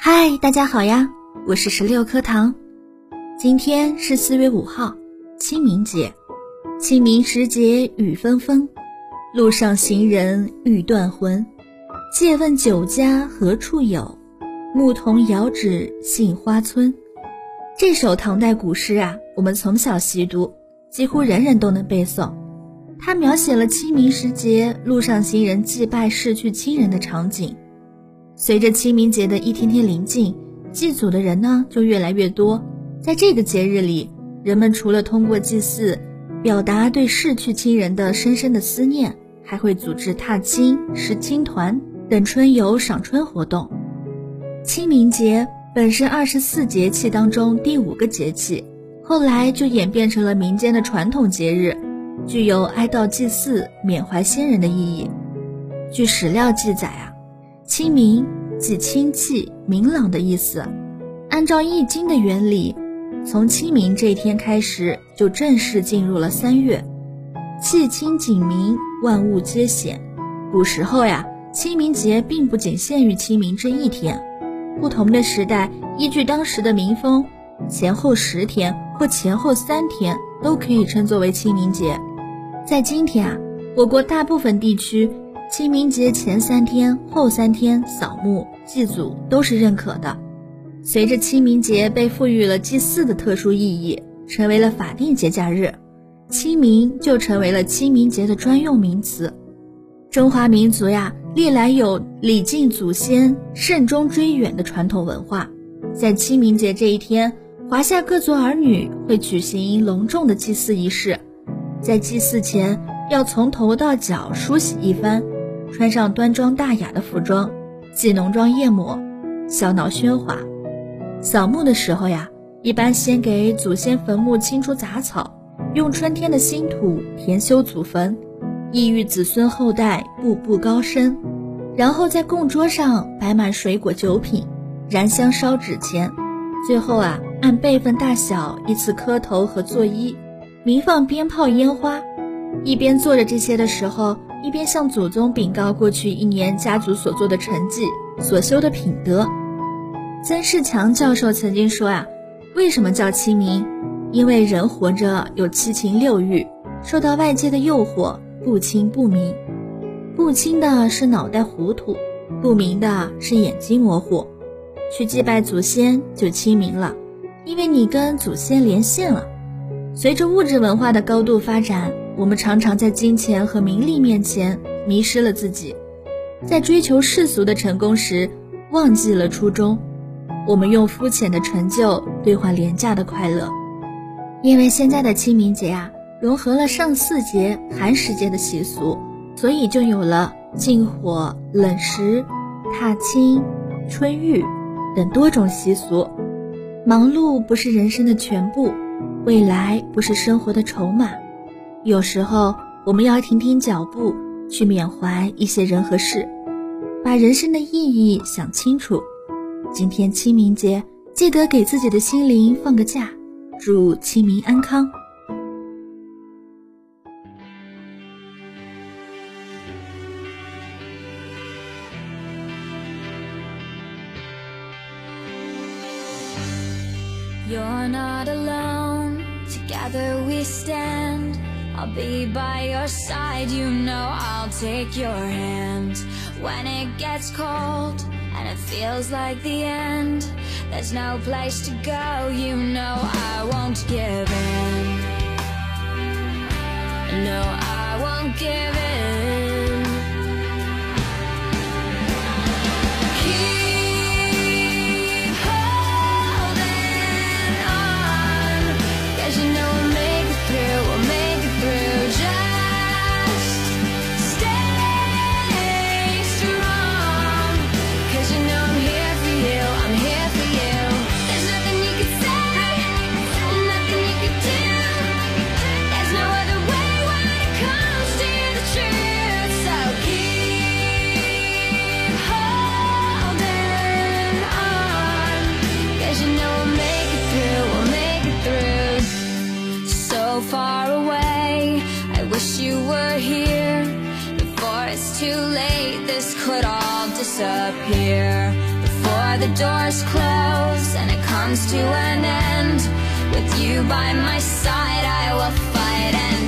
嗨，大家好呀，我是十六课堂。今天是四月五号，清明节。清明时节雨纷纷，路上行人欲断魂。借问酒家何处有？牧童遥指杏花村。这首唐代古诗啊，我们从小习读，几乎人人都能背诵。它描写了清明时节路上行人祭拜逝去亲人的场景。随着清明节的一天天临近，祭祖的人呢就越来越多。在这个节日里，人们除了通过祭祀表达对逝去亲人的深深的思念，还会组织踏青、食青团等春游赏春活动。清明节本是二十四节气当中第五个节气，后来就演变成了民间的传统节日，具有哀悼祭祀、缅怀先人的意义。据史料记载啊。清明即清气明朗的意思，按照《易经》的原理，从清明这一天开始，就正式进入了三月。气清景明，万物皆显。古时候呀，清明节并不仅限于清明这一天，不同的时代依据当时的民风，前后十天或前后三天都可以称作为清明节。在今天啊，我国大部分地区。清明节前三天、后三天扫墓祭祖都是认可的。随着清明节被赋予了祭祀的特殊意义，成为了法定节假日，清明就成为了清明节的专用名词。中华民族呀，历来有礼敬祖先、慎终追远的传统文化。在清明节这一天，华夏各族儿女会举行隆重的祭祀仪式，在祭祀前要从头到脚梳洗一番。穿上端庄大雅的服装，既浓妆艳抹，笑闹喧哗。扫墓的时候呀，一般先给祖先坟墓清除杂草，用春天的新土填修祖坟，意欲子孙后代步步高升。然后在供桌上摆满水果酒品，燃香烧纸钱，最后啊，按辈分大小依次磕头和作揖，鸣放鞭炮烟花。一边做着这些的时候。一边向祖宗禀告过去一年家族所做的成绩、所修的品德。曾仕强教授曾经说啊，为什么叫清明？因为人活着有七情六欲，受到外界的诱惑，不清不明。不清的是脑袋糊涂，不明的是眼睛模糊。去祭拜祖先就清明了，因为你跟祖先连线了。随着物质文化的高度发展。我们常常在金钱和名利面前迷失了自己，在追求世俗的成功时忘记了初衷。我们用肤浅的成就兑换廉价的快乐。因为现在的清明节啊，融合了上巳节、寒食节的习俗，所以就有了禁火、冷食、踏青、春浴等多种习俗。忙碌不是人生的全部，未来不是生活的筹码。有时候，我们要停停脚步，去缅怀一些人和事，把人生的意义想清楚。今天清明节，记得给自己的心灵放个假，祝清明安康。You're not alone, together we stand. I'll be by your side, you know I'll take your hand. When it gets cold and it feels like the end There's no place to go, you know I won't give in. No, I won't give too late, this could all disappear before the doors close and it comes to an end. With you by my side, I will fight and.